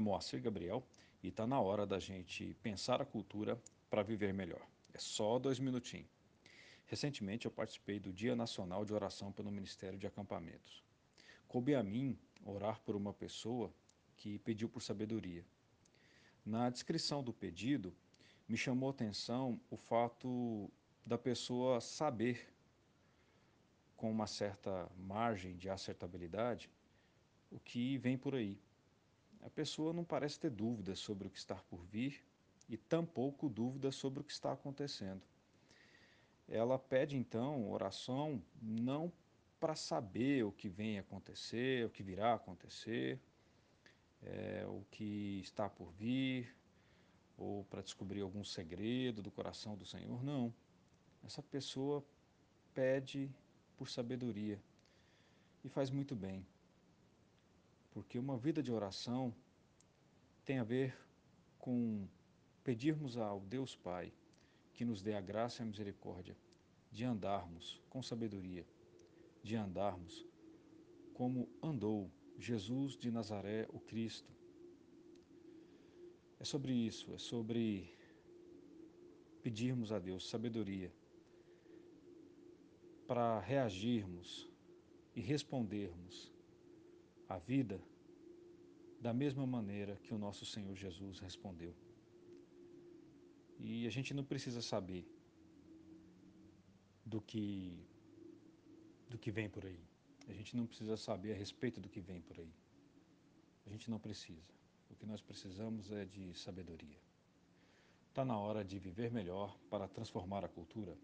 Moacir Gabriel e está na hora da gente pensar a cultura para viver melhor. É só dois minutinhos. Recentemente eu participei do Dia Nacional de Oração pelo Ministério de Acampamentos. Coube a mim orar por uma pessoa que pediu por sabedoria. Na descrição do pedido, me chamou a atenção o fato da pessoa saber, com uma certa margem de acertabilidade, o que vem por aí. A pessoa não parece ter dúvidas sobre o que está por vir e tampouco dúvidas sobre o que está acontecendo. Ela pede então oração não para saber o que vem acontecer, o que virá acontecer, é, o que está por vir, ou para descobrir algum segredo do coração do Senhor. Não. Essa pessoa pede por sabedoria e faz muito bem, porque uma vida de oração tem a ver com pedirmos ao Deus Pai que nos dê a graça e a misericórdia de andarmos com sabedoria, de andarmos como andou Jesus de Nazaré, o Cristo. É sobre isso, é sobre pedirmos a Deus sabedoria para reagirmos e respondermos à vida da mesma maneira que o nosso Senhor Jesus respondeu. E a gente não precisa saber do que do que vem por aí. A gente não precisa saber a respeito do que vem por aí. A gente não precisa. O que nós precisamos é de sabedoria. Está na hora de viver melhor para transformar a cultura.